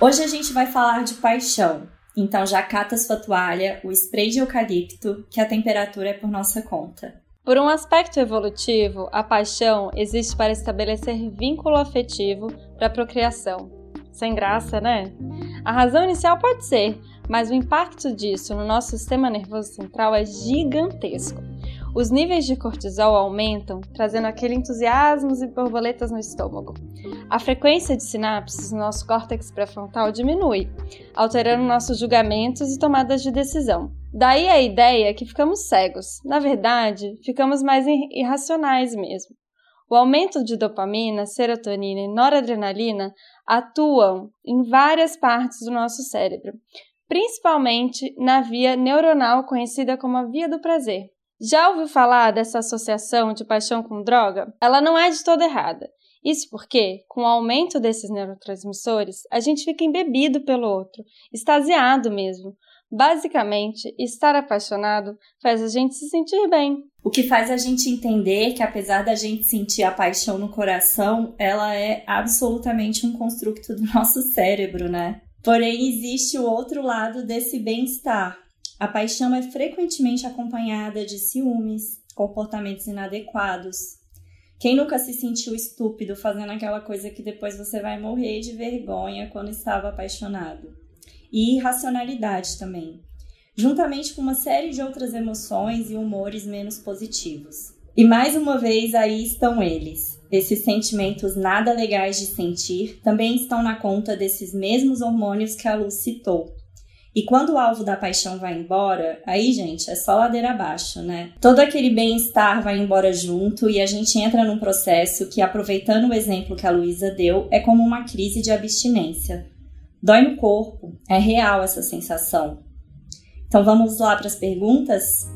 Hoje a gente vai falar de paixão. Então já cata sua toalha, o spray de eucalipto, que a temperatura é por nossa conta. Por um aspecto evolutivo, a paixão existe para estabelecer vínculo afetivo para a procriação. Sem graça, né? A razão inicial pode ser, mas o impacto disso no nosso sistema nervoso central é gigantesco. Os níveis de cortisol aumentam, trazendo aquele entusiasmo e borboletas no estômago. A frequência de sinapses no nosso córtex pré-frontal diminui, alterando nossos julgamentos e tomadas de decisão. Daí a ideia que ficamos cegos. Na verdade, ficamos mais irracionais mesmo. O aumento de dopamina, serotonina e noradrenalina atuam em várias partes do nosso cérebro, principalmente na via neuronal conhecida como a via do prazer. Já ouviu falar dessa associação de paixão com droga? Ela não é de todo errada. Isso porque, com o aumento desses neurotransmissores, a gente fica embebido pelo outro, extasiado mesmo. Basicamente, estar apaixonado faz a gente se sentir bem. O que faz a gente entender que, apesar da gente sentir a paixão no coração, ela é absolutamente um construto do nosso cérebro, né? Porém, existe o outro lado desse bem-estar, a paixão é frequentemente acompanhada de ciúmes, comportamentos inadequados. Quem nunca se sentiu estúpido fazendo aquela coisa que depois você vai morrer de vergonha quando estava apaixonado? E irracionalidade também, juntamente com uma série de outras emoções e humores menos positivos. E mais uma vez aí estão eles. Esses sentimentos nada legais de sentir também estão na conta desses mesmos hormônios que a Luz citou, e quando o alvo da paixão vai embora, aí, gente, é só ladeira abaixo, né? Todo aquele bem-estar vai embora junto e a gente entra num processo que, aproveitando o exemplo que a Luísa deu, é como uma crise de abstinência. Dói no corpo, é real essa sensação. Então vamos lá para as perguntas?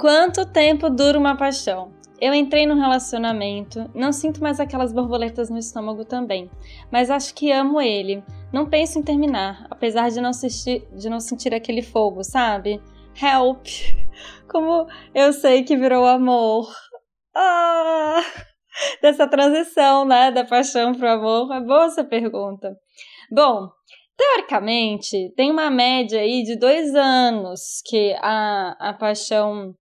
Quanto tempo dura uma paixão? Eu entrei num relacionamento, não sinto mais aquelas borboletas no estômago também, mas acho que amo ele. Não penso em terminar, apesar de não, assistir, de não sentir aquele fogo, sabe? Help! Como eu sei que virou amor. Ah! Dessa transição, né? Da paixão pro amor. É boa essa pergunta. Bom, teoricamente, tem uma média aí de dois anos que a, a paixão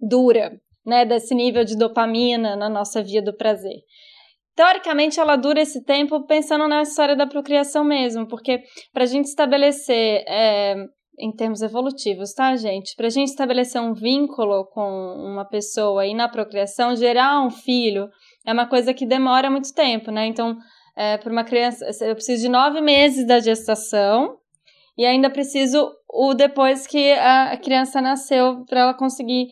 dura né, desse nível de dopamina na nossa via do prazer. Teoricamente, ela dura esse tempo pensando na história da procriação mesmo, porque para a gente estabelecer, é, em termos evolutivos, tá, gente? Para a gente estabelecer um vínculo com uma pessoa e na procriação, gerar um filho é uma coisa que demora muito tempo, né? Então, é, para uma criança, eu preciso de nove meses da gestação e ainda preciso o depois que a criança nasceu para ela conseguir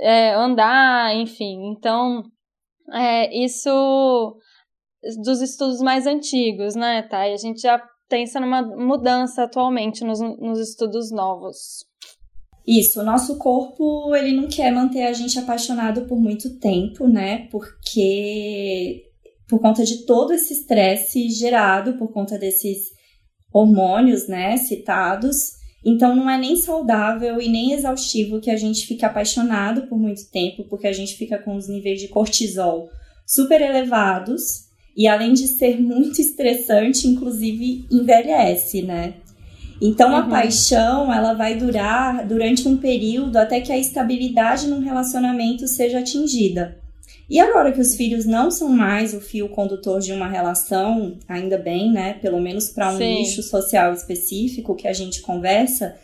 é, andar, enfim. Então, é, isso dos estudos mais antigos, né, tá? E a gente já pensa numa mudança atualmente nos, nos estudos novos. Isso, o nosso corpo, ele não quer manter a gente apaixonado por muito tempo, né? Porque por conta de todo esse estresse gerado por conta desses hormônios, né, citados, então não é nem saudável e nem exaustivo que a gente fique apaixonado por muito tempo, porque a gente fica com os níveis de cortisol super elevados e além de ser muito estressante, inclusive envelhece, né? Então uhum. a paixão, ela vai durar durante um período até que a estabilidade num relacionamento seja atingida. E agora que os filhos não são mais o fio condutor de uma relação, ainda bem, né? Pelo menos para um Sim. nicho social específico que a gente conversa,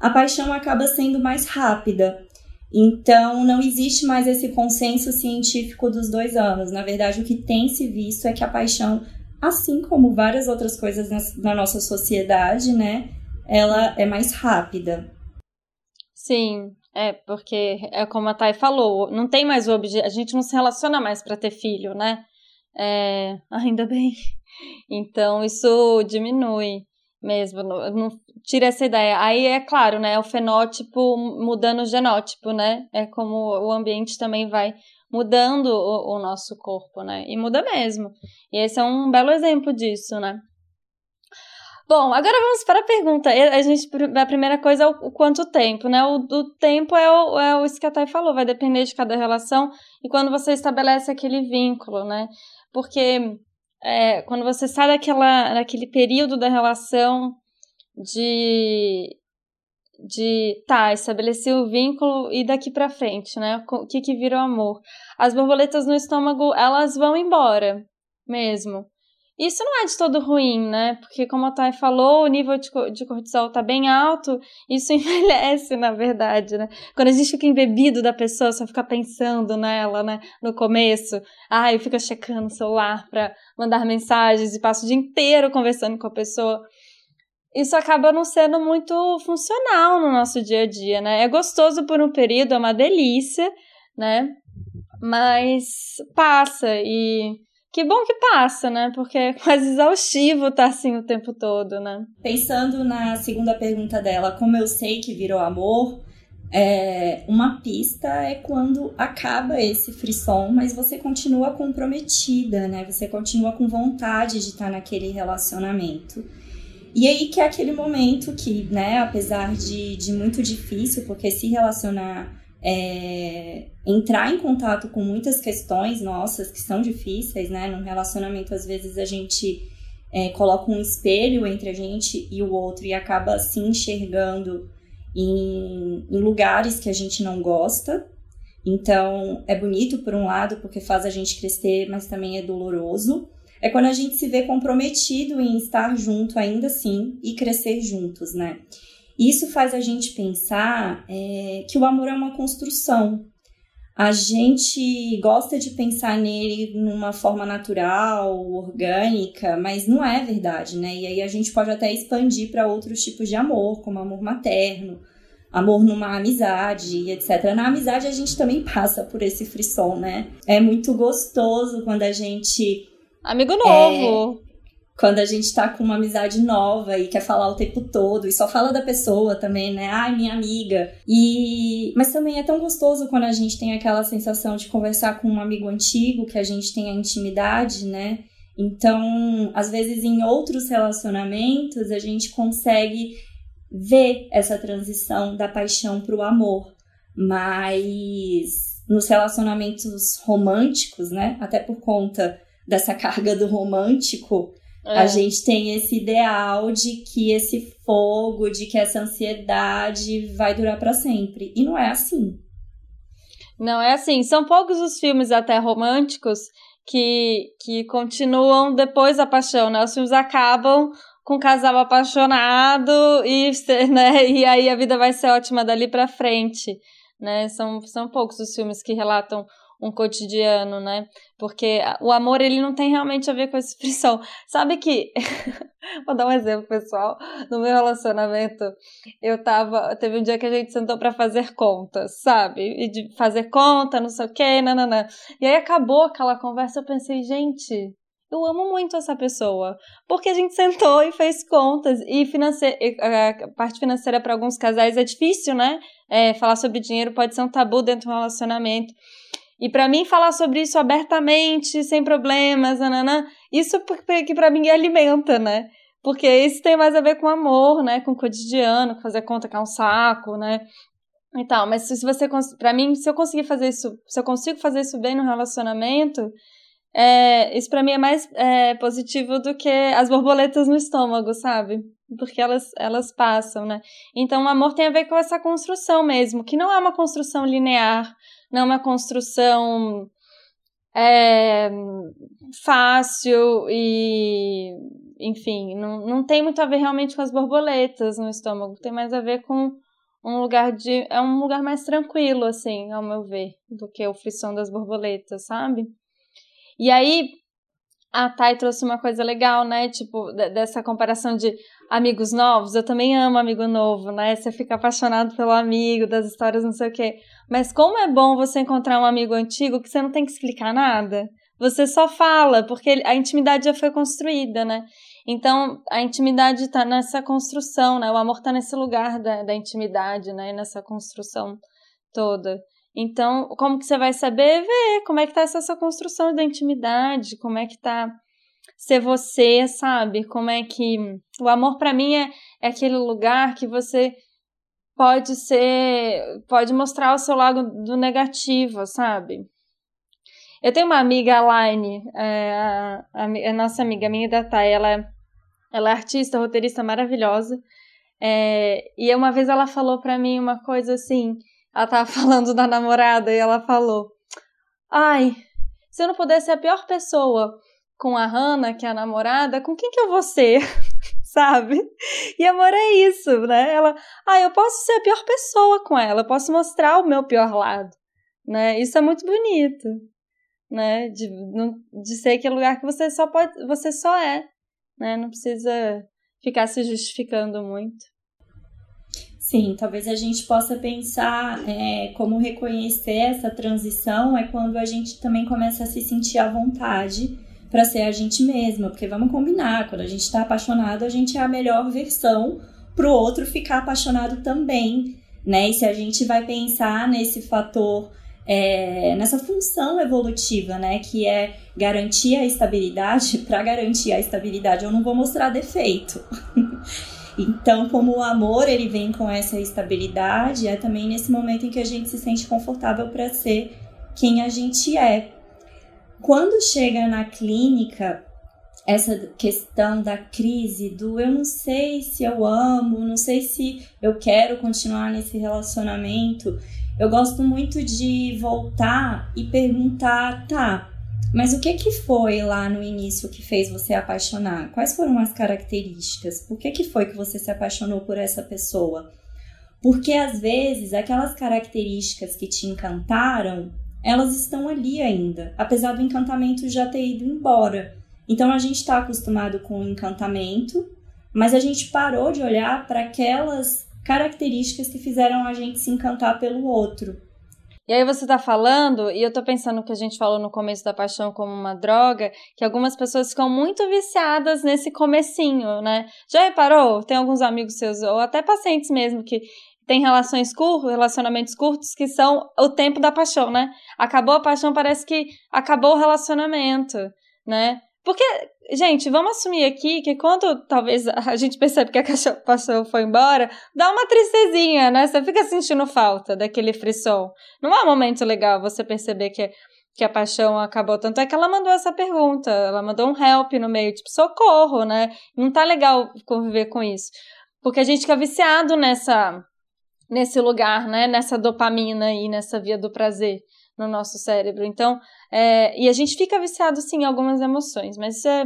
a paixão acaba sendo mais rápida. Então, não existe mais esse consenso científico dos dois anos. Na verdade, o que tem se visto é que a paixão, assim como várias outras coisas na, na nossa sociedade, né, ela é mais rápida. Sim, é, porque é como a Thay falou, não tem mais o objetivo, a gente não se relaciona mais para ter filho, né? É, ainda bem. Então isso diminui mesmo, não, não, tira essa ideia. Aí é claro, né? O fenótipo mudando o genótipo, né? É como o ambiente também vai mudando o, o nosso corpo, né? E muda mesmo. E esse é um belo exemplo disso, né? Bom, agora vamos para a pergunta. A gente, a primeira coisa é o, quanto tempo, né? O, o tempo é o, é isso que a Thay falou, vai depender de cada relação e quando você estabelece aquele vínculo, né? Porque é, quando você sai daquela, daquele período da relação de de tá, estabelecer o vínculo e daqui para frente, né? O que que vira o amor? As borboletas no estômago, elas vão embora mesmo. Isso não é de todo ruim, né? Porque, como a Thay falou, o nível de, cortisol tá bem alto, isso envelhece, na verdade, né? Quando a gente fica embebido da pessoa, só fica pensando nela, né? No começo, ai, fica checando o celular pra mandar mensagens e passa o dia inteiro conversando com a pessoa. Isso acaba não sendo muito funcional no nosso dia a dia, né? É gostoso por um período, é uma delícia, né? Mas passa e que bom que passa, né? Porque é quase exaustivo estar tá assim o tempo todo, né? Pensando na segunda pergunta dela, como eu sei que virou amor, é, uma pista é quando acaba esse frisson, mas você continua comprometida, né? Você continua com vontade de estar naquele relacionamento. E aí que é aquele momento que, né, apesar de, de muito difícil, porque se relacionar é, entrar em contato com muitas questões nossas que são difíceis, né? Num relacionamento, às vezes a gente é, coloca um espelho entre a gente e o outro e acaba se enxergando em, em lugares que a gente não gosta. Então, é bonito por um lado, porque faz a gente crescer, mas também é doloroso. É quando a gente se vê comprometido em estar junto ainda assim e crescer juntos, né? Isso faz a gente pensar é, que o amor é uma construção. A gente gosta de pensar nele numa forma natural, orgânica, mas não é verdade, né? E aí a gente pode até expandir para outros tipos de amor, como amor materno, amor numa amizade, etc. Na amizade a gente também passa por esse frisson, né? É muito gostoso quando a gente. Amigo novo! Quando a gente tá com uma amizade nova e quer falar o tempo todo e só fala da pessoa também, né? Ai, minha amiga. E mas também é tão gostoso quando a gente tem aquela sensação de conversar com um amigo antigo, que a gente tem a intimidade, né? Então, às vezes em outros relacionamentos a gente consegue ver essa transição da paixão para o amor, mas nos relacionamentos românticos, né? Até por conta dessa carga do romântico, é. A gente tem esse ideal de que esse fogo, de que essa ansiedade vai durar para sempre. E não é assim. Não é assim. São poucos os filmes até românticos que, que continuam depois da paixão, né? Os filmes acabam com um casal apaixonado e, né, e aí a vida vai ser ótima dali para frente, né? São, são poucos os filmes que relatam um cotidiano, né? Porque o amor, ele não tem realmente a ver com essa expressão. Sabe que. Vou dar um exemplo, pessoal. No meu relacionamento, eu tava. Teve um dia que a gente sentou para fazer contas, sabe? E de fazer conta, não sei o quê, nananã. E aí acabou aquela conversa, eu pensei, gente. Eu amo muito essa pessoa, porque a gente sentou e fez contas e a parte financeira para alguns casais é difícil, né? É, falar sobre dinheiro pode ser um tabu dentro do relacionamento. E para mim falar sobre isso abertamente, sem problemas, nanana, isso que para mim alimenta, né? Porque isso tem mais a ver com amor, né? Com o cotidiano, com fazer conta que é um saco, né? E tal. Mas se você, para mim, se eu conseguir fazer isso, se eu consigo fazer isso bem no relacionamento, é, isso para mim é mais é, positivo do que as borboletas no estômago, sabe? Porque elas, elas passam, né? Então, o amor tem a ver com essa construção mesmo, que não é uma construção linear, não é uma construção é, fácil e, enfim, não, não tem muito a ver realmente com as borboletas no estômago, tem mais a ver com um lugar de. É um lugar mais tranquilo, assim, ao meu ver, do que o frisson das borboletas, sabe? E aí, a Thay trouxe uma coisa legal, né? Tipo, dessa comparação de amigos novos. Eu também amo amigo novo, né? Você fica apaixonado pelo amigo, das histórias, não sei o quê. Mas como é bom você encontrar um amigo antigo que você não tem que explicar nada. Você só fala, porque a intimidade já foi construída, né? Então, a intimidade está nessa construção, né? O amor está nesse lugar da, da intimidade, né? Nessa construção toda. Então, como que você vai saber? Ver como é que tá essa sua construção da intimidade, como é que tá ser você, sabe? Como é que o amor para mim é, é aquele lugar que você pode ser, pode mostrar o seu lado do negativo, sabe? Eu tenho uma amiga, é, a, a, a, nossa amiga, minha da Thay, ela, ela é artista, roteirista maravilhosa. É, e uma vez ela falou para mim uma coisa assim, ela tava falando da namorada e ela falou: Ai, se eu não pudesse ser a pior pessoa com a Hannah, que é a namorada, com quem que eu vou ser? Sabe? E amor é isso, né? Ela, ah, eu posso ser a pior pessoa com ela, eu posso mostrar o meu pior lado, né? Isso é muito bonito, né? De, de ser aquele lugar que você só pode, você só é, né? Não precisa ficar se justificando muito. Sim, talvez a gente possa pensar é, como reconhecer essa transição é quando a gente também começa a se sentir à vontade para ser a gente mesma, porque vamos combinar, quando a gente está apaixonado, a gente é a melhor versão para o outro ficar apaixonado também, né? E se a gente vai pensar nesse fator, é, nessa função evolutiva, né, que é garantir a estabilidade, para garantir a estabilidade eu não vou mostrar defeito. Então, como o amor ele vem com essa estabilidade, é também nesse momento em que a gente se sente confortável para ser quem a gente é. Quando chega na clínica, essa questão da crise do eu não sei se eu amo, não sei se eu quero continuar nesse relacionamento, eu gosto muito de voltar e perguntar, tá, mas o que que foi lá no início que fez você apaixonar? Quais foram as características? Por que que foi que você se apaixonou por essa pessoa? Porque às vezes aquelas características que te encantaram, elas estão ali ainda, apesar do encantamento já ter ido embora. Então a gente está acostumado com o encantamento, mas a gente parou de olhar para aquelas características que fizeram a gente se encantar pelo outro. E aí você tá falando, e eu tô pensando que a gente falou no começo da paixão como uma droga, que algumas pessoas ficam muito viciadas nesse comecinho, né? Já reparou? Tem alguns amigos seus, ou até pacientes mesmo, que tem relações curtas, relacionamentos curtos, que são o tempo da paixão, né? Acabou a paixão, parece que acabou o relacionamento, né? Porque, gente, vamos assumir aqui que quando talvez a gente percebe que a cachorro foi embora, dá uma tristezinha, né? Você fica sentindo falta daquele frisson. Não é um momento legal você perceber que, que a paixão acabou. Tanto é que ela mandou essa pergunta, ela mandou um help no meio, tipo, socorro, né? Não tá legal conviver com isso. Porque a gente fica viciado nessa, nesse lugar, né? Nessa dopamina aí, nessa via do prazer no nosso cérebro. Então, é, e a gente fica viciado sim em algumas emoções, mas isso é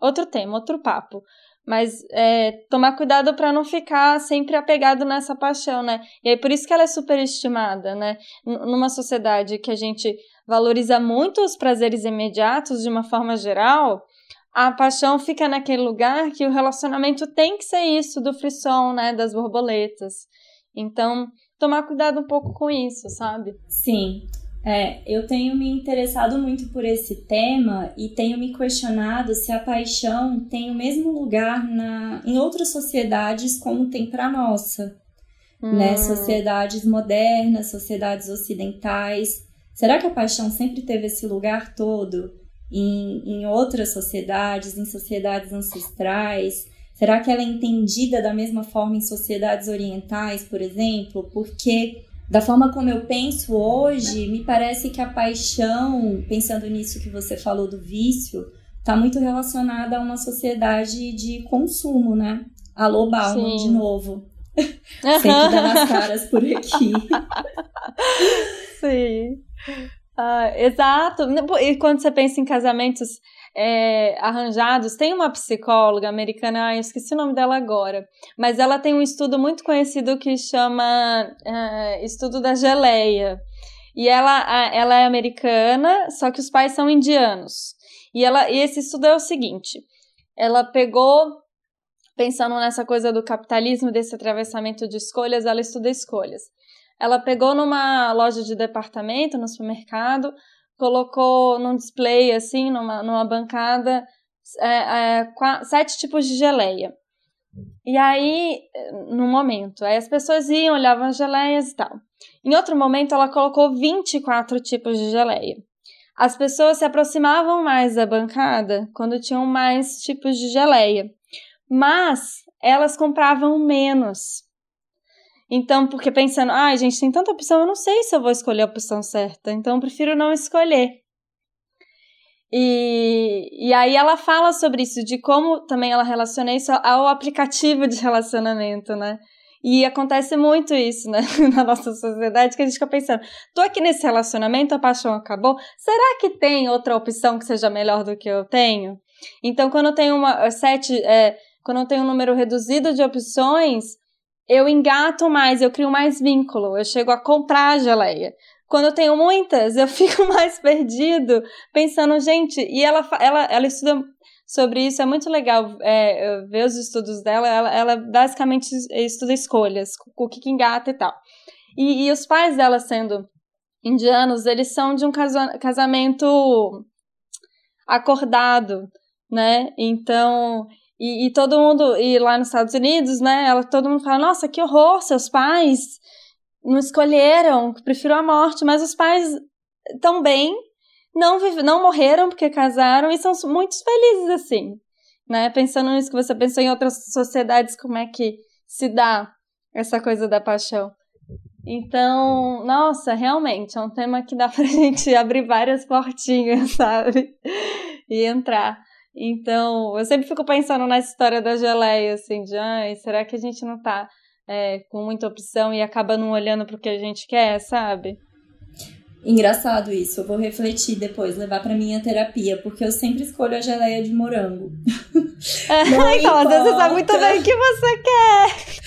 outro tema, outro papo. Mas é, tomar cuidado para não ficar sempre apegado nessa paixão, né? E aí por isso que ela é superestimada, né? N numa sociedade que a gente valoriza muito os prazeres imediatos de uma forma geral, a paixão fica naquele lugar que o relacionamento tem que ser isso, do frisson, né? Das borboletas. Então, tomar cuidado um pouco com isso, sabe? Sim. É, eu tenho me interessado muito por esse tema e tenho me questionado se a paixão tem o mesmo lugar na, em outras sociedades como tem para a nossa. Hum. Né? Sociedades modernas, sociedades ocidentais. Será que a paixão sempre teve esse lugar todo em, em outras sociedades, em sociedades ancestrais? Será que ela é entendida da mesma forma em sociedades orientais, por exemplo? Porque da forma como eu penso hoje, me parece que a paixão, pensando nisso que você falou do vício, está muito relacionada a uma sociedade de consumo, né? Alô, Bauman, Sim. de novo. Sempre dando as caras por aqui. Sim. Ah, exato. E quando você pensa em casamentos é, arranjados. Tem uma psicóloga americana, eu esqueci o nome dela agora, mas ela tem um estudo muito conhecido que chama é, Estudo da Geleia. E ela, ela é americana, só que os pais são indianos. E, ela, e esse estudo é o seguinte: ela pegou, pensando nessa coisa do capitalismo, desse atravessamento de escolhas, ela estuda escolhas. Ela pegou numa loja de departamento, no supermercado, colocou num display, assim, numa, numa bancada, é, é, sete tipos de geleia. E aí, no momento, aí as pessoas iam, olhavam as geleias e tal. Em outro momento, ela colocou 24 tipos de geleia. as pessoas se aproximavam mais da bancada quando tinham mais tipos de geleia, mas elas compravam menos. Então, porque pensando, ai, ah, gente, tem tanta opção, eu não sei se eu vou escolher a opção certa, então eu prefiro não escolher. E, e aí ela fala sobre isso, de como também ela relaciona isso ao aplicativo de relacionamento, né? E acontece muito isso, né, na nossa sociedade, que a gente fica pensando, tô aqui nesse relacionamento, a paixão acabou, será que tem outra opção que seja melhor do que eu tenho? Então, quando eu tenho uma sete, é, quando eu tenho um número reduzido de opções, eu engato mais, eu crio mais vínculo, eu chego a comprar a geleia. Quando eu tenho muitas, eu fico mais perdido, pensando, gente, e ela, ela, ela estuda sobre isso, é muito legal é, ver os estudos dela, ela, ela basicamente estuda escolhas, o que, que engata e tal. E, e os pais dela sendo indianos, eles são de um casamento acordado, né? Então, e, e, todo mundo, e lá nos Estados Unidos, né, ela, todo mundo fala, nossa, que horror, seus pais não escolheram, prefiro a morte, mas os pais estão bem, não, vive, não morreram porque casaram e são muito felizes assim, né, pensando nisso que você pensou em outras sociedades, como é que se dá essa coisa da paixão. Então, nossa, realmente, é um tema que dá pra gente abrir várias portinhas, sabe? E entrar. Então, eu sempre fico pensando na história da geleia, assim, de, ai, será que a gente não tá é, com muita opção e acaba não olhando pro que a gente quer, sabe? Engraçado isso, eu vou refletir depois, levar para minha terapia, porque eu sempre escolho a geleia de morango. É, então, às vezes você sabe muito bem o que você quer.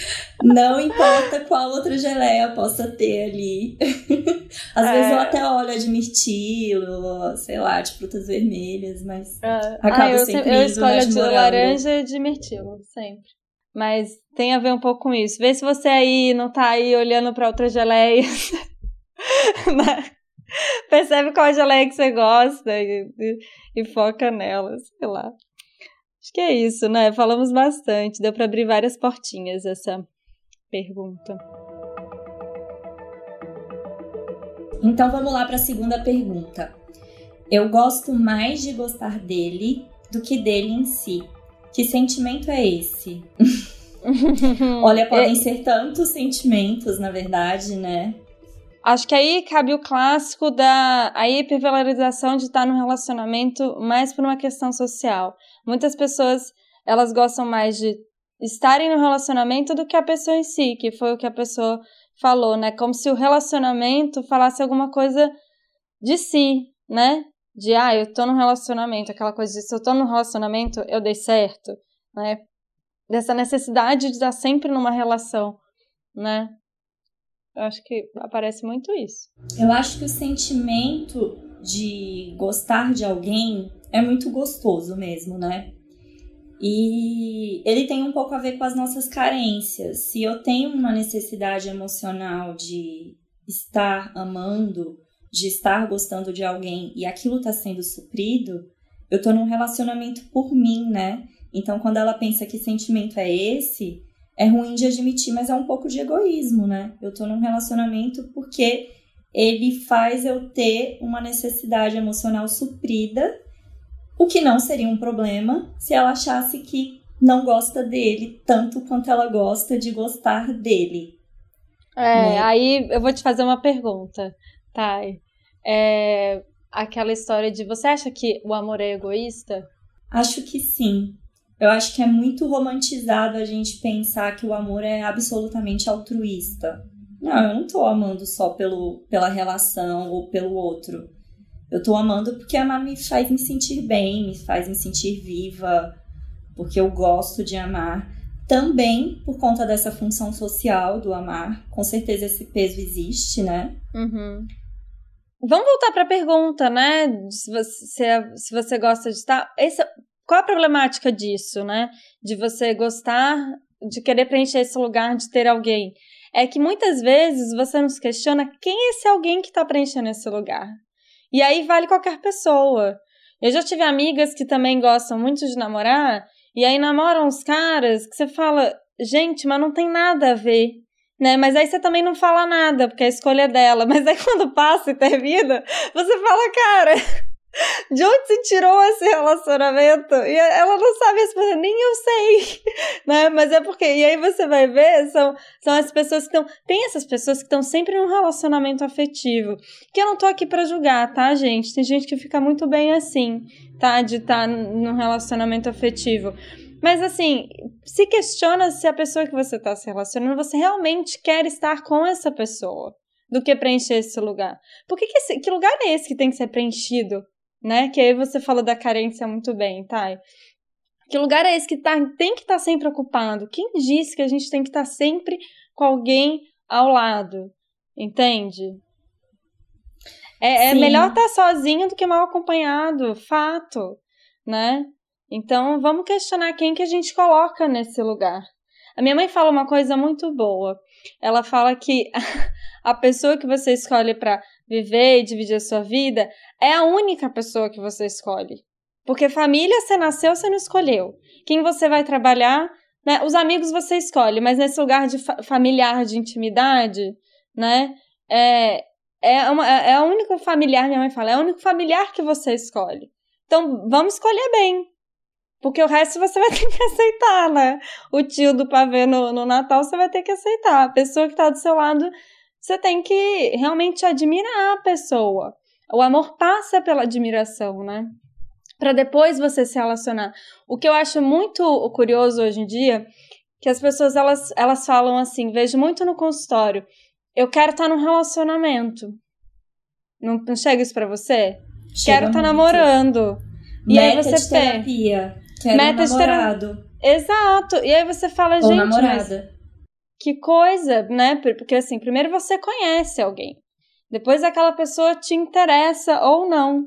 Não importa qual outra geleia possa ter ali. Às é. vezes eu até olho a de mirtilo, sei lá, de frutas vermelhas, mas é. acaba ah, eu sempre, eu escolho a de morango. laranja e de mirtilo, sempre. Mas tem a ver um pouco com isso. Vê se você aí não tá aí olhando para outras geleias. Percebe qual geleia que você gosta e, e, e foca nela, sei lá. Acho que é isso, né? Falamos bastante, deu para abrir várias portinhas essa pergunta. Então vamos lá para a segunda pergunta. Eu gosto mais de gostar dele do que dele em si. Que sentimento é esse? Olha, podem ser tantos sentimentos, na verdade, né? Acho que aí cabe o clássico da a hipervalorização de estar no relacionamento mais por uma questão social. Muitas pessoas, elas gostam mais de estarem no relacionamento do que a pessoa em si, que foi o que a pessoa falou, né? Como se o relacionamento falasse alguma coisa de si, né? De, ah, eu tô no relacionamento, aquela coisa de se eu tô no relacionamento, eu dei certo, né? Dessa necessidade de estar sempre numa relação, né? Eu acho que aparece muito isso. Eu acho que o sentimento de gostar de alguém é muito gostoso mesmo, né? E ele tem um pouco a ver com as nossas carências. Se eu tenho uma necessidade emocional de estar amando, de estar gostando de alguém e aquilo está sendo suprido, eu estou num relacionamento por mim, né? Então, quando ela pensa que sentimento é esse, é ruim de admitir, mas é um pouco de egoísmo, né? Eu estou num relacionamento porque ele faz eu ter uma necessidade emocional suprida o que não seria um problema se ela achasse que não gosta dele tanto quanto ela gosta de gostar dele. É, né? aí eu vou te fazer uma pergunta, Thay. É, aquela história de você acha que o amor é egoísta? Acho que sim. Eu acho que é muito romantizado a gente pensar que o amor é absolutamente altruísta. Não, eu não tô amando só pelo, pela relação ou pelo outro. Eu tô amando porque amar me faz me sentir bem, me faz me sentir viva, porque eu gosto de amar. Também por conta dessa função social do amar. Com certeza esse peso existe, né? Uhum. Vamos voltar para a pergunta, né? Se você, se você gosta de estar. Esse, qual a problemática disso, né? De você gostar, de querer preencher esse lugar, de ter alguém. É que muitas vezes você nos questiona quem é esse alguém que está preenchendo esse lugar. E aí vale qualquer pessoa. Eu já tive amigas que também gostam muito de namorar, e aí namoram os caras que você fala, gente, mas não tem nada a ver. né? Mas aí você também não fala nada, porque a escolha é dela. Mas aí quando passa e termina, você fala, cara, de onde se tirou esse relacionamento? E ela não sabe responder, nem eu sei, né? Mas é porque, e aí você vai ver, são, são as pessoas que estão, tem essas pessoas que estão sempre num relacionamento afetivo, que eu não tô aqui para julgar, tá, gente? Tem gente que fica muito bem assim, tá? De estar tá num relacionamento afetivo. Mas assim, se questiona se a pessoa que você está se relacionando, você realmente quer estar com essa pessoa do que preencher esse lugar. Por que, que, esse, que lugar é esse que tem que ser preenchido né? Que aí você fala da carência muito bem, tá? Que lugar é esse que tá, tem que estar tá sempre ocupado? Quem disse que a gente tem que estar tá sempre com alguém ao lado? Entende? É, é melhor estar tá sozinho do que mal acompanhado, fato, né? Então vamos questionar quem que a gente coloca nesse lugar. A minha mãe fala uma coisa muito boa. Ela fala que a pessoa que você escolhe para viver e dividir a sua vida é a única pessoa que você escolhe. Porque família você nasceu, você não escolheu. Quem você vai trabalhar, né? Os amigos você escolhe, mas nesse lugar de fa familiar, de intimidade, né? É, é, uma, é a única familiar, minha mãe fala, é o único familiar que você escolhe. Então, vamos escolher bem. Porque o resto você vai ter que aceitar, né? O tio do pavê no, no Natal você vai ter que aceitar. A pessoa que tá do seu lado, você tem que realmente admirar a pessoa. O amor passa pela admiração, né? Para depois você se relacionar. O que eu acho muito curioso hoje em dia, que as pessoas elas, elas falam assim, vejo muito no consultório, eu quero estar tá num relacionamento. Não, não chega isso para você? Chega quero estar tá namorando. E Meta aí você de terapia. Quero Meta um namorado. De Exato. E aí você fala, Ou gente, namorada. Que coisa, né? Porque assim, primeiro você conhece alguém. Depois aquela pessoa te interessa ou não.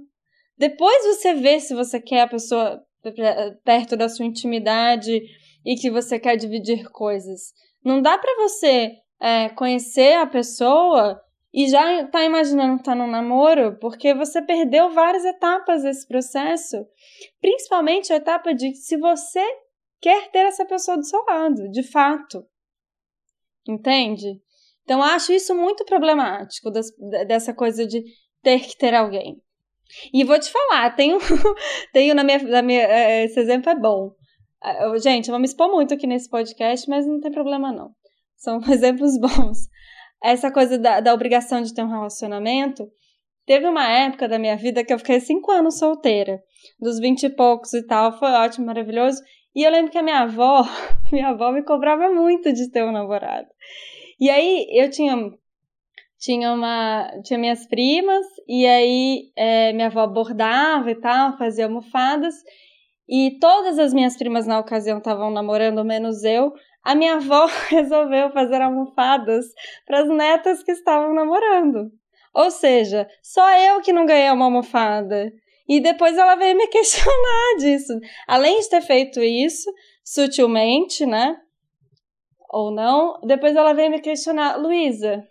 Depois você vê se você quer a pessoa perto da sua intimidade e que você quer dividir coisas. Não dá para você é, conhecer a pessoa e já tá imaginando estar tá num namoro, porque você perdeu várias etapas desse processo. Principalmente a etapa de se você quer ter essa pessoa do seu lado, de fato. Entende? Então, acho isso muito problemático, das, dessa coisa de ter que ter alguém. E vou te falar, tenho, tenho na minha, na minha. É, esse exemplo é bom. É, gente, eu vou me expor muito aqui nesse podcast, mas não tem problema não. São exemplos bons. Essa coisa da, da obrigação de ter um relacionamento. Teve uma época da minha vida que eu fiquei cinco anos solteira, dos vinte e poucos e tal, foi ótimo, maravilhoso. E eu lembro que a minha avó, minha avó me cobrava muito de ter um namorado. E aí eu tinha tinha uma tinha minhas primas e aí é, minha avó bordava e tal, fazia almofadas e todas as minhas primas na ocasião estavam namorando, menos eu. A minha avó resolveu fazer almofadas para as netas que estavam namorando. Ou seja, só eu que não ganhei uma almofada. E depois ela veio me questionar disso. Além de ter feito isso, sutilmente, né? ou não. Depois ela veio me questionar, Luísa,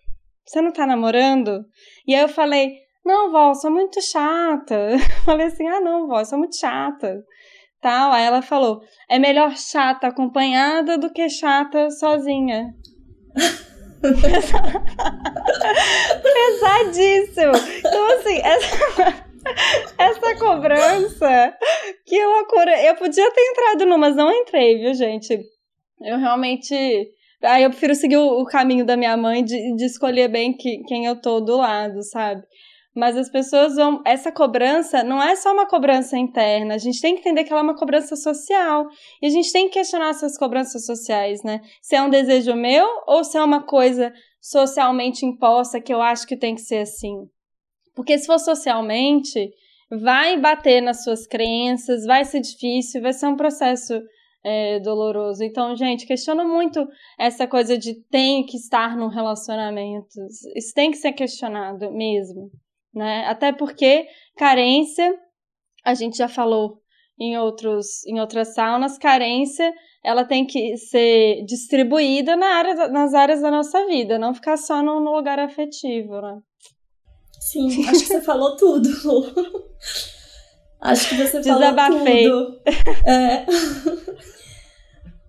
você não tá namorando? E aí eu falei, não, vó, sou muito chata. falei assim, ah, não, vó, sou muito chata. Tal. Aí ela falou, é melhor chata acompanhada do que chata sozinha. Pesadíssimo. Então, assim, essa, essa cobrança, que loucura. Eu podia ter entrado numa, mas não entrei, viu, gente? Eu realmente. Aí eu prefiro seguir o, o caminho da minha mãe de, de escolher bem que, quem eu tô do lado, sabe? Mas as pessoas vão. Essa cobrança não é só uma cobrança interna, a gente tem que entender que ela é uma cobrança social. E a gente tem que questionar essas cobranças sociais, né? Se é um desejo meu ou se é uma coisa socialmente imposta que eu acho que tem que ser assim. Porque se for socialmente, vai bater nas suas crenças, vai ser difícil, vai ser um processo é, doloroso. Então, gente, questiono muito essa coisa de tem que estar num relacionamento. Isso tem que ser questionado mesmo, né? Até porque carência, a gente já falou em outros em outras saunas, carência ela tem que ser distribuída na área, nas áreas da nossa vida, não ficar só no, no lugar afetivo, né? Sim, acho que você falou tudo, Lu. Acho que você Desabafei. falou tudo. É.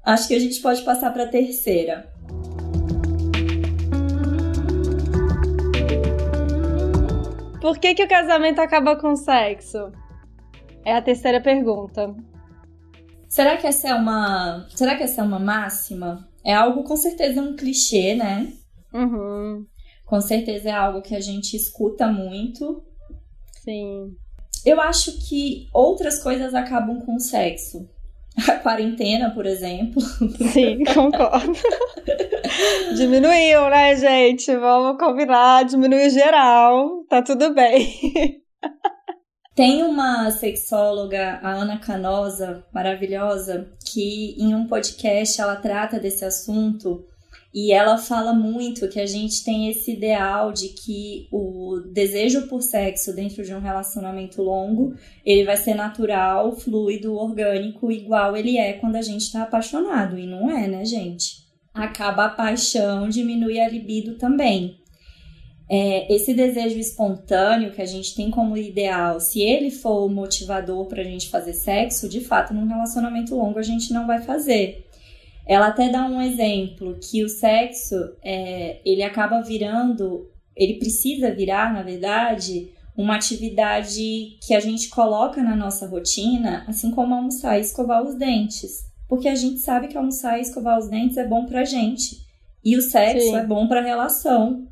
Acho que a gente pode passar para a terceira. Por que, que o casamento acaba com sexo? É a terceira pergunta. Será que essa é uma. Será que essa é uma máxima? É algo com certeza um clichê, né? Uhum. Com certeza é algo que a gente escuta muito. Sim. Eu acho que outras coisas acabam com o sexo. A quarentena, por exemplo. Sim, concordo. Diminuiu, né, gente? Vamos combinar, diminuiu geral. Tá tudo bem. Tem uma sexóloga, a Ana Canosa, maravilhosa, que em um podcast ela trata desse assunto e ela fala muito que a gente tem esse ideal de que o desejo por sexo dentro de um relacionamento longo, ele vai ser natural, fluido, orgânico, igual ele é quando a gente está apaixonado. E não é, né, gente? Acaba a paixão, diminui a libido também. É, esse desejo espontâneo que a gente tem como ideal, se ele for o motivador para a gente fazer sexo, de fato, num relacionamento longo a gente não vai fazer. Ela até dá um exemplo que o sexo é, ele acaba virando, ele precisa virar, na verdade, uma atividade que a gente coloca na nossa rotina, assim como almoçar e escovar os dentes. Porque a gente sabe que almoçar e escovar os dentes é bom pra gente. E o sexo Sim. é bom pra relação.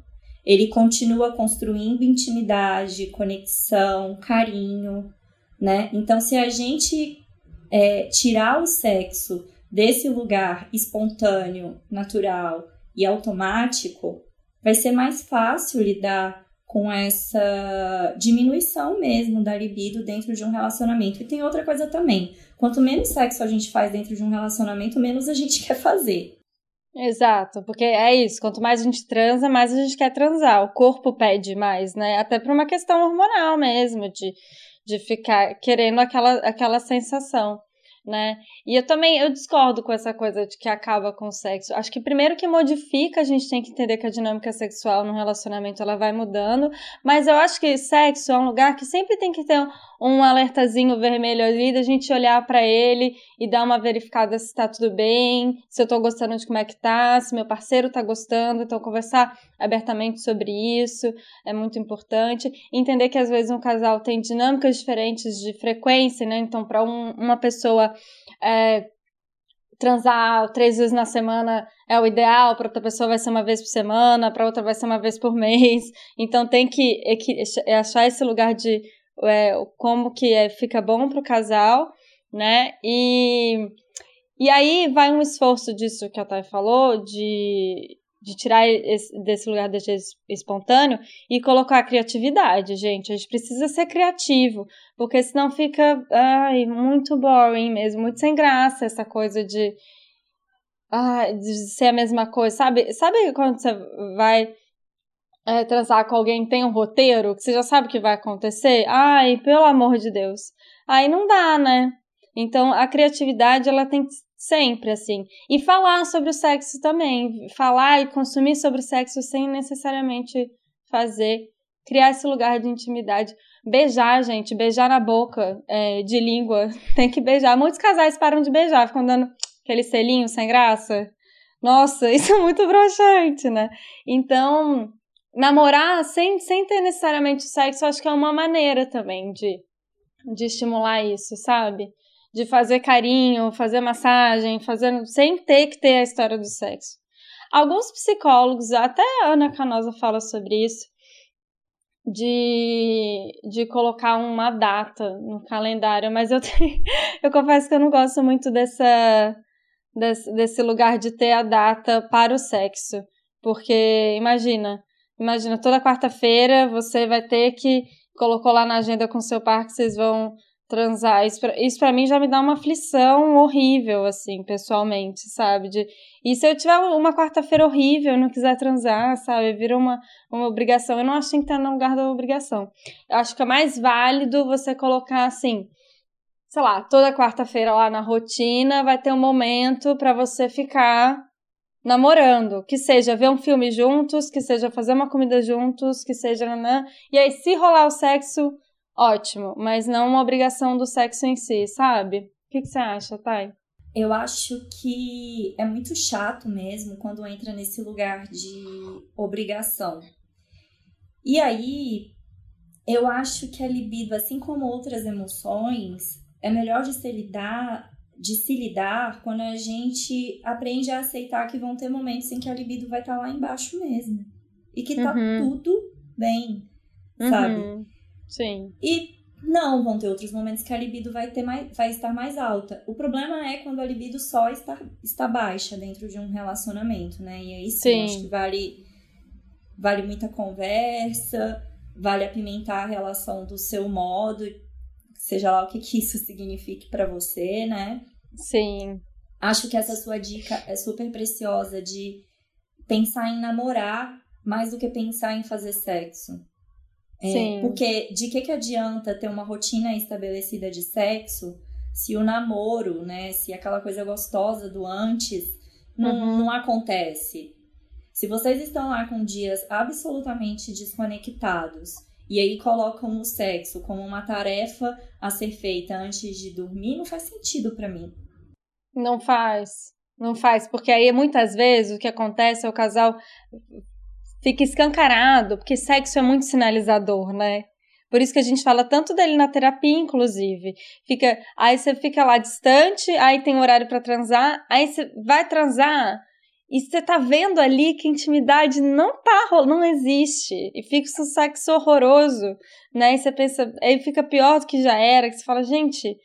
Ele continua construindo intimidade, conexão, carinho, né? Então, se a gente é, tirar o sexo desse lugar espontâneo, natural e automático, vai ser mais fácil lidar com essa diminuição mesmo da libido dentro de um relacionamento. E tem outra coisa também: quanto menos sexo a gente faz dentro de um relacionamento, menos a gente quer fazer. Exato, porque é isso, quanto mais a gente transa, mais a gente quer transar. O corpo pede mais, né? Até por uma questão hormonal mesmo, de, de ficar querendo aquela, aquela sensação né? E eu também eu discordo com essa coisa de que acaba com o sexo. Acho que primeiro que modifica, a gente tem que entender que a dinâmica sexual no relacionamento ela vai mudando, mas eu acho que sexo é um lugar que sempre tem que ter um alertazinho vermelho ali da gente olhar para ele e dar uma verificada se tá tudo bem, se eu tô gostando de como é que tá, se meu parceiro tá gostando, então conversar abertamente sobre isso é muito importante. Entender que às vezes um casal tem dinâmicas diferentes de frequência, né? Então, para um, uma pessoa é, transar três vezes na semana é o ideal, para outra pessoa vai ser uma vez por semana, para outra vai ser uma vez por mês. Então tem que achar esse lugar de é, como que é, fica bom para o casal, né? E, e aí vai um esforço disso que a Thay falou, de, de tirar esse, desse lugar de espontâneo e colocar a criatividade, gente. A gente precisa ser criativo, porque senão fica ai, muito boring mesmo, muito sem graça essa coisa de, ai, de ser a mesma coisa. Sabe, sabe quando você vai é, transar com alguém tem um roteiro, que você já sabe o que vai acontecer? Ai, pelo amor de Deus. Aí não dá, né? Então a criatividade ela tem sempre assim. E falar sobre o sexo também. Falar e consumir sobre o sexo sem necessariamente fazer. Criar esse lugar de intimidade. Beijar, gente. Beijar na boca é, de língua. Tem que beijar. Muitos casais param de beijar, ficam dando aquele selinho sem graça. Nossa, isso é muito broxante, né? Então, namorar sem, sem ter necessariamente sexo, acho que é uma maneira também de, de estimular isso, sabe? De fazer carinho, fazer massagem, fazer, sem ter que ter a história do sexo. Alguns psicólogos, até a Ana Canosa fala sobre isso, de, de colocar uma data no calendário, mas eu, tenho, eu confesso que eu não gosto muito dessa, desse, desse lugar de ter a data para o sexo. Porque, imagina, Imagina, toda quarta-feira você vai ter que colocou lá na agenda com seu par que vocês vão transar. Isso pra, isso pra mim já me dá uma aflição horrível, assim, pessoalmente, sabe? De, e se eu tiver uma quarta-feira horrível, não quiser transar, sabe? Vira uma, uma obrigação. Eu não acho que tem que estar no lugar da obrigação. Eu acho que é mais válido você colocar assim. Sei lá, toda quarta-feira lá na rotina vai ter um momento para você ficar namorando, que seja ver um filme juntos, que seja fazer uma comida juntos, que seja né? e aí se rolar o sexo, ótimo, mas não uma obrigação do sexo em si, sabe? O que, que você acha, Thay? Eu acho que é muito chato mesmo quando entra nesse lugar de obrigação. E aí, Eu acho que a libido, assim como outras emoções, é melhor de se lidar, de se lidar quando a gente aprende a aceitar que vão ter momentos em que a libido vai estar tá lá embaixo mesmo. E que tá uhum. tudo bem, sabe? Uhum. Sim. E não, vão ter outros momentos que a libido vai, ter mais, vai estar mais alta. O problema é quando a libido só está, está baixa dentro de um relacionamento, né? E aí sim, sim. acho que vale, vale muita conversa, vale apimentar a relação do seu modo, seja lá o que, que isso signifique para você, né? Sim. Acho que essa sua dica é super preciosa de pensar em namorar mais do que pensar em fazer sexo. É, Sim. Porque de que, que adianta ter uma rotina estabelecida de sexo se o namoro, né, se aquela coisa gostosa do antes não, uhum. não acontece? Se vocês estão lá com dias absolutamente desconectados e aí colocam o sexo como uma tarefa a ser feita antes de dormir, não faz sentido para mim. Não faz. Não faz, porque aí muitas vezes o que acontece é o casal fica escancarado, porque sexo é muito sinalizador, né? Por isso que a gente fala tanto dele na terapia, inclusive. Fica, aí você fica lá distante, aí tem horário para transar, aí você vai transar e você tá vendo ali que intimidade não tá, não existe. E fica um sexo horroroso, né? E você pensa, aí fica pior do que já era, que você fala, gente,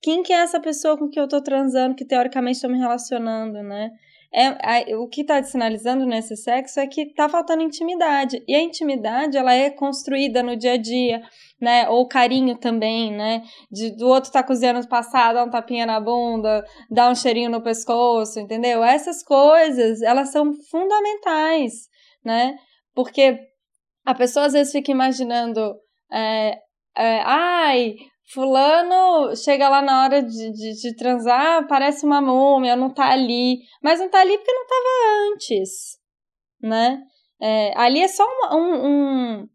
quem que é essa pessoa com que eu tô transando, que teoricamente estou me relacionando, né? É, é, o que está sinalizando nesse sexo é que está faltando intimidade. E a intimidade, ela é construída no dia a dia, né? Ou carinho também, né? De, do outro tá cozinhando passar, dar um tapinha na bunda, dar um cheirinho no pescoço, entendeu? Essas coisas, elas são fundamentais, né? Porque a pessoa às vezes fica imaginando, é, é, ai, Fulano chega lá na hora de, de, de, transar, parece uma múmia, não tá ali. Mas não tá ali porque não tava antes, né? É, ali é só um, um, um,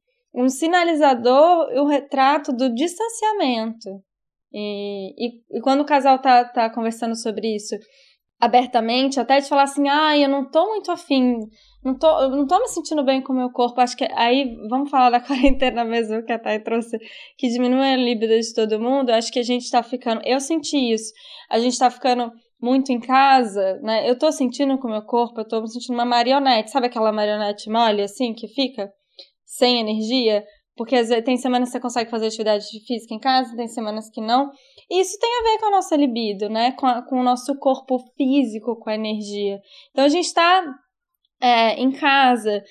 um sinalizador e um retrato do distanciamento. E, e, e, quando o casal tá, tá conversando sobre isso abertamente, até de falar assim, ah, eu não tô muito afim não tô, não tô me sentindo bem com o meu corpo. Acho que aí, vamos falar da quarentena mesmo que a Thay trouxe, que diminui a libido de todo mundo. Acho que a gente tá ficando. Eu senti isso. A gente tá ficando muito em casa, né? Eu tô sentindo com o meu corpo, eu tô me sentindo uma marionete. Sabe aquela marionete mole, assim, que fica sem energia? Porque às vezes tem semanas que você consegue fazer atividade física em casa, tem semanas que não. E isso tem a ver com a nossa libido, né? Com, a, com o nosso corpo físico, com a energia. Então a gente tá é, em casa,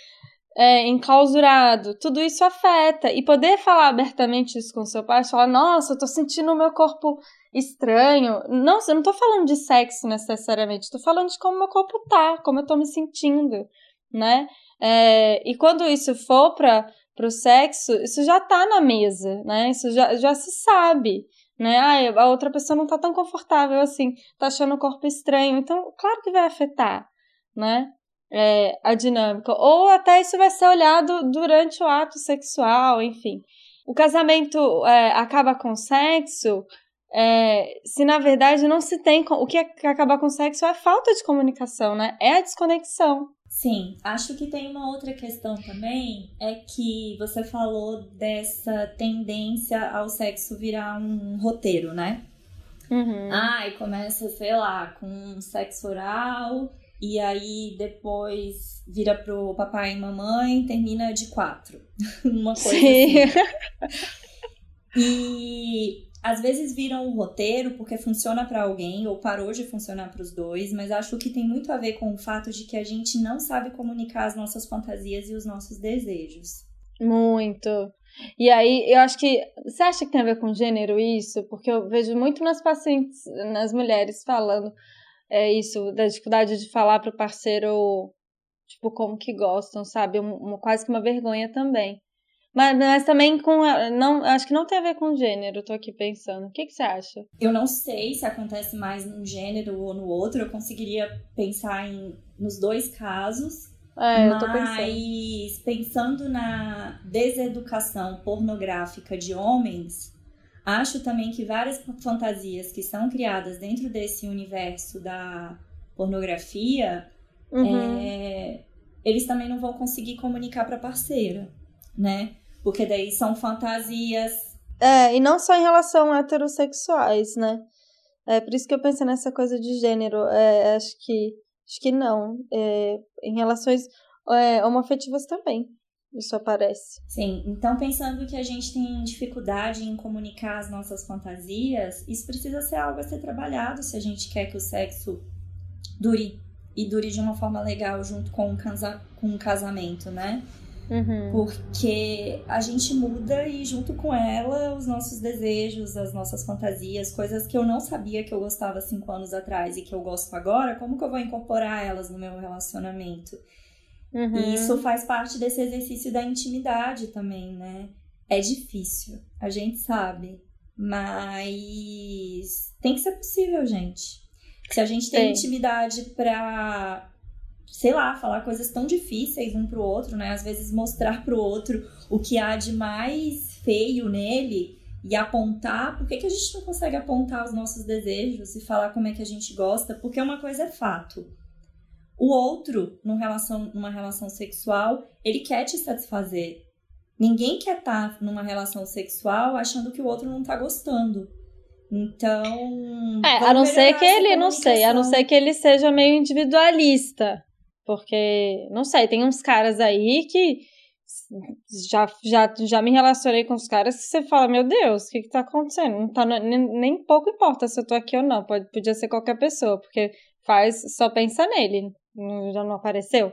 é, enclausurado, tudo isso afeta. E poder falar abertamente isso com seu pai, falar, nossa, eu tô sentindo o meu corpo estranho. Não, eu não tô falando de sexo necessariamente, tô falando de como meu corpo tá, como eu tô me sentindo, né? É, e quando isso for para o sexo, isso já tá na mesa, né? Isso já, já se sabe, né? Ah, a outra pessoa não tá tão confortável assim, tá achando o corpo estranho. Então, claro que vai afetar, né? É, a dinâmica. Ou até isso vai ser olhado durante o ato sexual, enfim. O casamento é, acaba com sexo é, se na verdade não se tem. O que acaba com sexo é a falta de comunicação, né? É a desconexão. Sim, acho que tem uma outra questão também, é que você falou dessa tendência ao sexo virar um roteiro, né? Uhum. Ah, e começa, sei lá, com sexo oral, e aí depois vira pro papai e mamãe, termina de quatro. Uma coisa Sim. assim. E às vezes viram um roteiro porque funciona para alguém ou parou de funcionar para os dois, mas acho que tem muito a ver com o fato de que a gente não sabe comunicar as nossas fantasias e os nossos desejos. Muito. E aí, eu acho que. Você acha que tem a ver com gênero isso? Porque eu vejo muito nas pacientes, nas mulheres falando é isso, da dificuldade de falar pro parceiro, tipo, como que gostam, sabe? Um, um, quase que uma vergonha também. Mas, mas também com. Não, acho que não tem a ver com gênero, tô aqui pensando. O que, que você acha? Eu não sei se acontece mais num gênero ou no outro. Eu conseguiria pensar em, nos dois casos. É, eu tô pensando. Mas pensando na deseducação pornográfica de homens, Acho também que várias fantasias que são criadas dentro desse universo da pornografia, uhum. é, eles também não vão conseguir comunicar para parceira, né? Porque daí são fantasias. É, e não só em relação a heterossexuais, né? É por isso que eu pensei nessa coisa de gênero. É, acho que acho que não. É, em relações é, homoafetivas também. Isso aparece. Sim, então pensando que a gente tem dificuldade em comunicar as nossas fantasias, isso precisa ser algo a ser trabalhado se a gente quer que o sexo dure e dure de uma forma legal junto com um, casa com um casamento, né? Uhum. Porque a gente muda e junto com ela os nossos desejos, as nossas fantasias, coisas que eu não sabia que eu gostava cinco anos atrás e que eu gosto agora, como que eu vou incorporar elas no meu relacionamento? Uhum. E isso faz parte desse exercício da intimidade também, né? É difícil, a gente sabe, mas tem que ser possível, gente. Se a gente tem Sim. intimidade pra, sei lá, falar coisas tão difíceis um pro outro, né? Às vezes mostrar pro outro o que há de mais feio nele e apontar, por que, que a gente não consegue apontar os nossos desejos e falar como é que a gente gosta? Porque uma coisa é fato. O outro, numa relação, numa relação sexual, ele quer te satisfazer. Ninguém quer estar tá numa relação sexual achando que o outro não tá gostando. Então. É, a não ser que ele, não sei, a não ser que ele seja meio individualista. Porque, não sei, tem uns caras aí que já, já, já me relacionei com os caras que você fala, meu Deus, o que que tá acontecendo? Não tá, nem, nem pouco importa se eu tô aqui ou não, pode, podia ser qualquer pessoa, porque faz, só pensa nele, já não apareceu?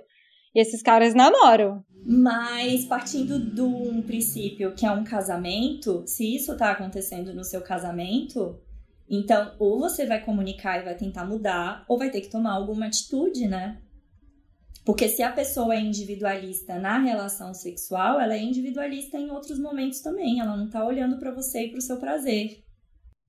E esses caras namoram. Mas partindo de um princípio que é um casamento, se isso tá acontecendo no seu casamento, então ou você vai comunicar e vai tentar mudar, ou vai ter que tomar alguma atitude, né? Porque se a pessoa é individualista na relação sexual, ela é individualista em outros momentos também. Ela não tá olhando para você e pro seu prazer.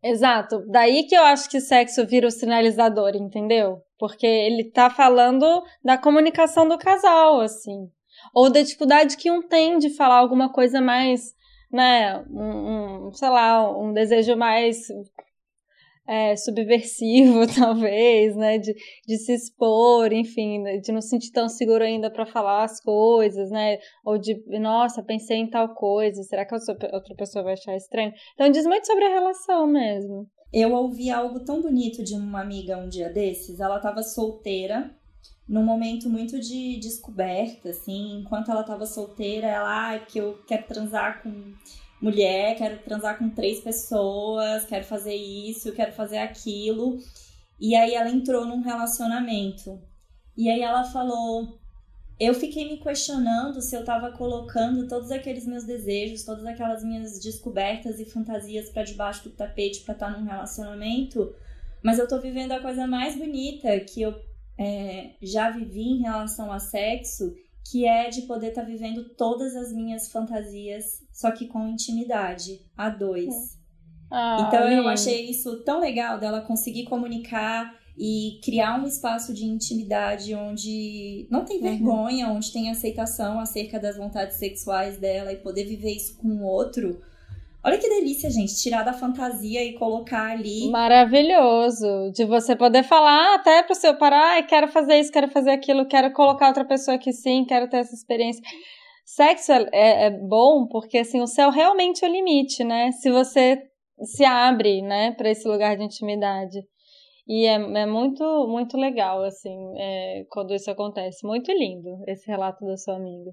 Exato. Daí que eu acho que sexo vira o sinalizador, entendeu? Porque ele tá falando da comunicação do casal, assim. Ou da dificuldade que um tem de falar alguma coisa mais, né, um, um sei lá, um desejo mais é, subversivo, talvez, né? De, de se expor, enfim, de não se sentir tão seguro ainda para falar as coisas, né? Ou de, nossa, pensei em tal coisa, será que outra pessoa vai achar estranho? Então diz muito sobre a relação mesmo. Eu ouvi algo tão bonito de uma amiga um dia desses. Ela estava solteira, num momento muito de descoberta, assim. Enquanto ela estava solteira, ela, ah, que eu quero transar com mulher, quero transar com três pessoas, quero fazer isso, quero fazer aquilo. E aí ela entrou num relacionamento. E aí ela falou: eu fiquei me questionando se eu estava colocando todos aqueles meus desejos, todas aquelas minhas descobertas e fantasias para debaixo do tapete para estar tá num relacionamento, mas eu tô vivendo a coisa mais bonita que eu é, já vivi em relação a sexo que é de poder estar tá vivendo todas as minhas fantasias, só que com intimidade, a dois. Ah, então eu achei isso tão legal dela conseguir comunicar e criar um espaço de intimidade onde não tem uhum. vergonha, uhum. onde tem aceitação acerca das vontades sexuais dela e poder viver isso com o outro Olha que delícia, gente, tirar da fantasia e colocar ali. Maravilhoso. De você poder falar até pro seu parar, ah, quero fazer isso, quero fazer aquilo, quero colocar outra pessoa aqui sim, quero ter essa experiência. Sexo é, é, é bom porque assim, o céu realmente é o limite, né? Se você se abre, né, para esse lugar de intimidade. E é, é muito, muito legal, assim, é, quando isso acontece. Muito lindo esse relato da sua amiga.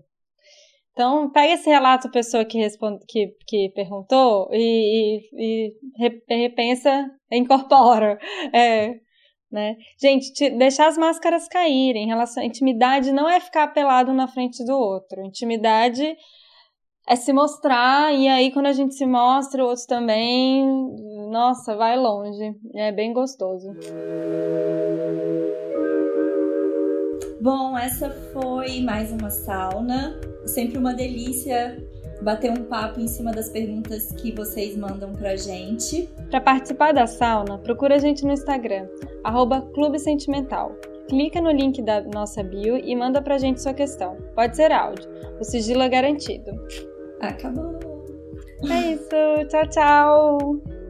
Então, pega esse relato, pessoa que, responde, que, que perguntou, e, e, e repensa, incorpora. É, né? Gente, deixar as máscaras caírem. Em relação intimidade, não é ficar pelado na frente do outro. Intimidade é se mostrar, e aí quando a gente se mostra, o outro também, nossa, vai longe. É bem gostoso. Bom, essa foi mais uma sauna. Sempre uma delícia bater um papo em cima das perguntas que vocês mandam pra gente. Para participar da sauna, procura a gente no Instagram, arroba Clube Sentimental. Clica no link da nossa bio e manda pra gente sua questão. Pode ser áudio. O sigilo é garantido. Acabou. É isso. Tchau, tchau.